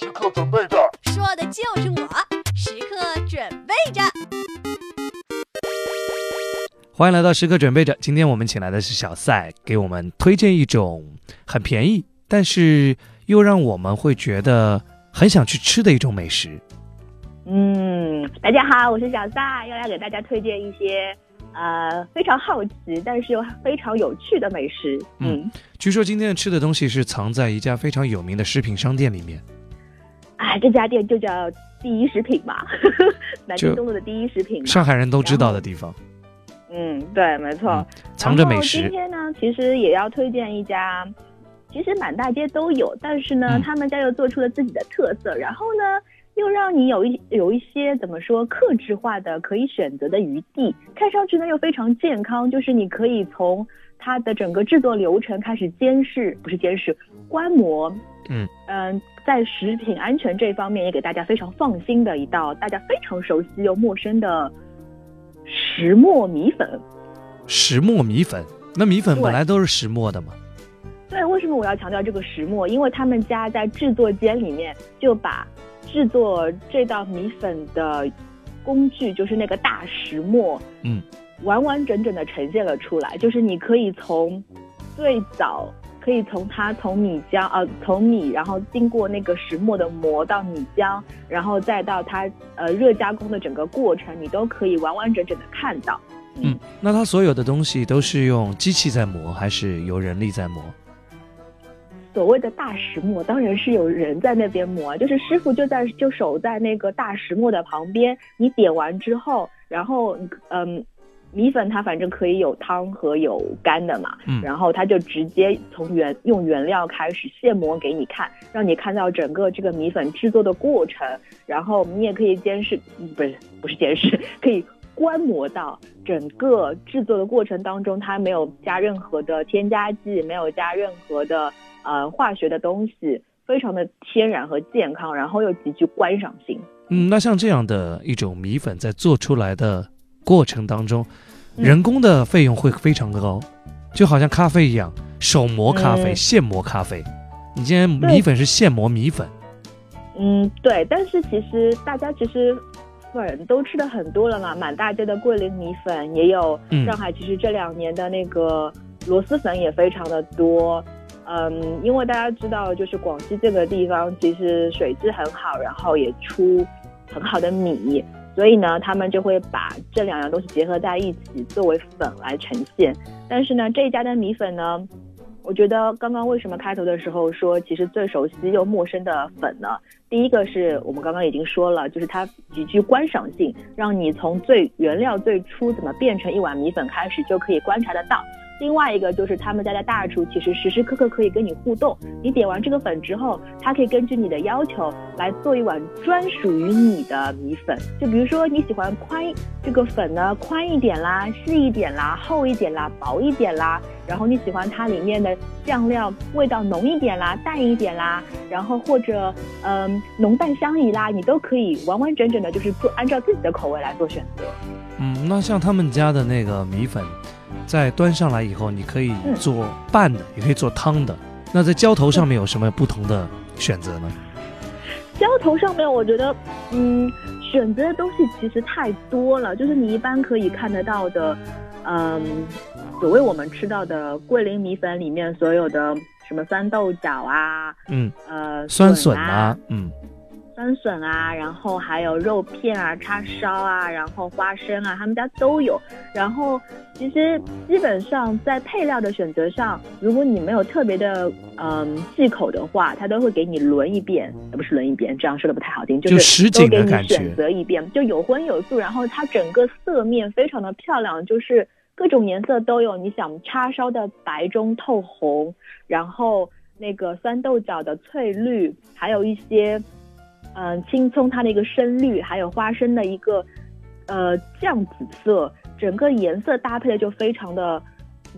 时刻准备着，说的就是我，时刻准备着。欢迎来到时刻准备着。今天我们请来的是小赛，给我们推荐一种很便宜，但是又让我们会觉得很想去吃的一种美食。嗯，大家好，我是小赛，又来给大家推荐一些呃非常好奇，但是又非常有趣的美食。嗯，据说今天吃的东西是藏在一家非常有名的食品商店里面。哎，这家店就叫第一食品嘛，南京东路的第一食品，上海人都知道的地方。嗯，对，没错，藏着美食。今天呢，其实也要推荐一家，其实满大街都有，但是呢，他们家又做出了自己的特色，然后呢。又让你有一有一些怎么说克制化的可以选择的余地，看上去呢又非常健康，就是你可以从它的整个制作流程开始监视，不是监视，观摩，嗯嗯，在食品安全这方面也给大家非常放心的一道大家非常熟悉又陌生的石磨米粉。石磨米粉，那米粉本来都是石磨的吗？对，为什么我要强调这个石磨？因为他们家在制作间里面就把。制作这道米粉的工具就是那个大石磨，嗯，完完整整的呈现了出来。就是你可以从最早可以从它从米浆啊，从米，然后经过那个石磨的磨到米浆，然后再到它呃热加工的整个过程，你都可以完完整整的看到。嗯，那它所有的东西都是用机器在磨，还是由人力在磨？所谓的大石磨，当然是有人在那边磨，就是师傅就在就守在那个大石磨的旁边。你点完之后，然后嗯，米粉它反正可以有汤和有干的嘛，嗯，然后它就直接从原用原料开始现磨给你看，让你看到整个这个米粉制作的过程，然后你也可以监视，不是不是监视，可以观摩到整个制作的过程当中，它没有加任何的添加剂，没有加任何的。呃，化学的东西非常的天然和健康，然后又极具观赏性。嗯，那像这样的一种米粉，在做出来的过程当中，人工的费用会非常高，就好像咖啡一样，手磨咖啡、现磨咖啡。你今天米粉是现磨米粉。嗯，对。但是其实大家其实粉都吃的很多了嘛，满大街的桂林米粉也有，上海其实这两年的那个螺蛳粉也非常的多。嗯，因为大家知道，就是广西这个地方其实水质很好，然后也出很好的米，所以呢，他们就会把这两样东西结合在一起作为粉来呈现。但是呢，这一家的米粉呢，我觉得刚刚为什么开头的时候说其实最熟悉又陌生的粉呢？第一个是我们刚刚已经说了，就是它极具观赏性，让你从最原料最初怎么变成一碗米粉开始就可以观察得到。另外一个就是他们家的大厨，其实时时刻刻可以跟你互动。你点完这个粉之后，他可以根据你的要求来做一碗专属于你的米粉。就比如说你喜欢宽这个粉呢宽一点啦，细一点啦，厚一点啦，薄一点啦。然后你喜欢它里面的酱料味道浓一点啦，淡一点啦。然后或者嗯浓淡相宜啦，你都可以完完整整的，就是做按照自己的口味来做选择。嗯，那像他们家的那个米粉。在端上来以后，你可以做拌的，也可以做汤的。那在浇头上面有什么不同的选择呢？浇头上面，我觉得，嗯，选择的东西其实太多了。就是你一般可以看得到的，嗯，所谓我们吃到的桂林米粉里面所有的什么酸豆角啊，嗯，呃，酸笋啊，嗯。酸笋啊，然后还有肉片啊、叉烧啊，然后花生啊，他们家都有。然后其实基本上在配料的选择上，如果你没有特别的嗯忌口的话，他都会给你轮一遍，呃不是轮一遍，这样说的不太好听，就是都给你选择一遍，就有荤有素，然后它整个色面非常的漂亮，就是各种颜色都有。你想叉烧的白中透红，然后那个酸豆角的翠绿，还有一些。嗯，青葱它的一个深绿，还有花生的一个呃酱紫色，整个颜色搭配的就非常的，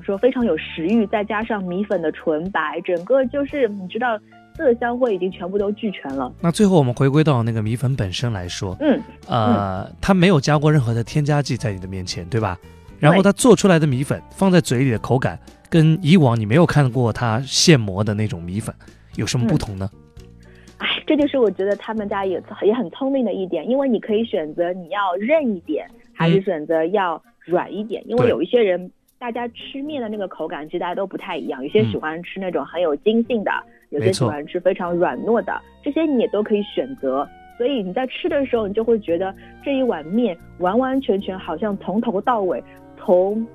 说非常有食欲，再加上米粉的纯白，整个就是你知道色香味已经全部都俱全了。那最后我们回归到那个米粉本身来说，嗯，呃，它没有加过任何的添加剂在你的面前，对吧？然后它做出来的米粉放在嘴里的口感，跟以往你没有看过它现磨的那种米粉有什么不同呢？哎，这就是我觉得他们家也也很聪明的一点，因为你可以选择你要韧一点，还是选择要软一点，因为有一些人。大家吃面的那个口感，其实大家都不太一样。有些喜欢吃那种很有筋性的，有些喜欢吃非常软糯的，这些你也都可以选择。所以你在吃的时候，你就会觉得这一碗面完完全全好像从头到尾，从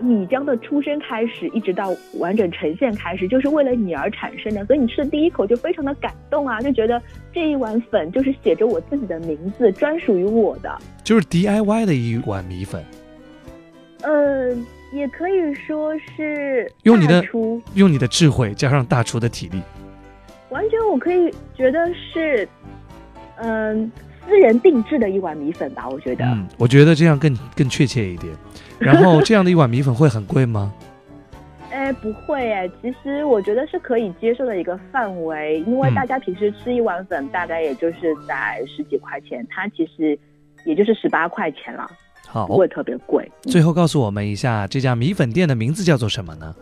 米浆的出生开始，一直到完整呈现开始，就是为了你而产生的。所以你吃的第一口就非常的感动啊，就觉得这一碗粉就是写着我自己的名字，专属于我的，就是 DIY 的一碗米粉。嗯。也可以说是用你的用你的智慧加上大厨的体力，完全我可以觉得是，嗯，私人定制的一碗米粉吧。我觉得，嗯，我觉得这样更更确切一点。然后这样的一碗米粉会很贵吗？哎，不会哎，其实我觉得是可以接受的一个范围，因为大家平时吃一碗粉大概也就是在十几块钱，它其实也就是十八块钱了。好，不会特别贵。最后告诉我们一下，这家米粉店的名字叫做什么呢？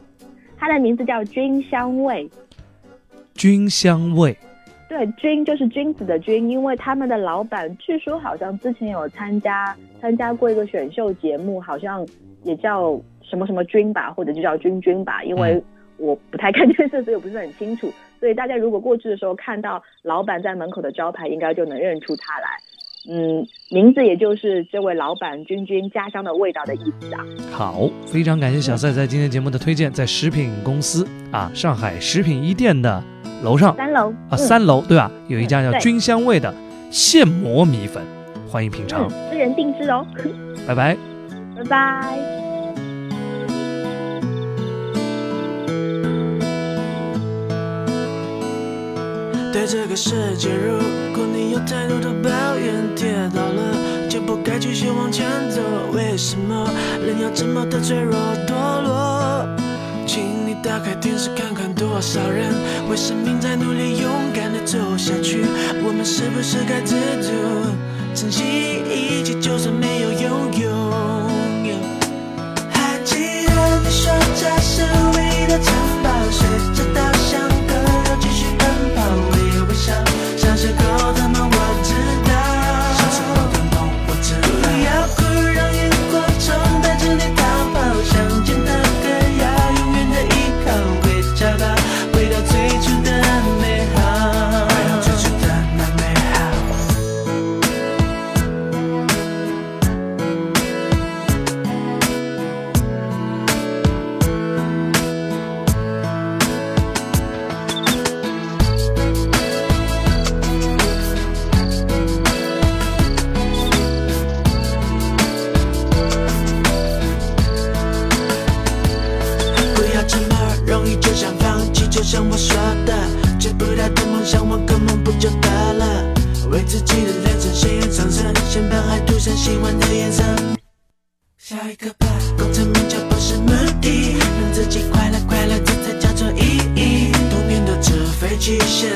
它的名字叫菌香味。菌香味。对，君就是君子的君，因为他们的老板据说好像之前有参加参加过一个选秀节目，好像也叫什么什么君吧，或者就叫君君吧。因为我不太 看电视，所以我不是很清楚。所以大家如果过去的时候看到老板在门口的招牌，应该就能认出他来。嗯，名字也就是这位老板君君家乡的味道的意思啊。好，非常感谢小赛在今天节目的推荐，在食品公司啊，上海食品一店的楼上三楼啊，三楼对吧？有一家叫君香味的现磨米粉，欢迎品尝，私人定制哦。拜拜，拜拜。对这个世界，如果你有太多的抱怨，该继续往前走。为什么人要这么的脆弱堕落？请你打开电视看看，多少人为生命在努力，勇敢的走下去。我们是不是该知足，珍惜一切，就算没有拥有？把爱涂上喜欢的颜色。下一个吧，功成名就不是目的，让自己快乐快乐，这才叫做意义。童年的纸飞机，现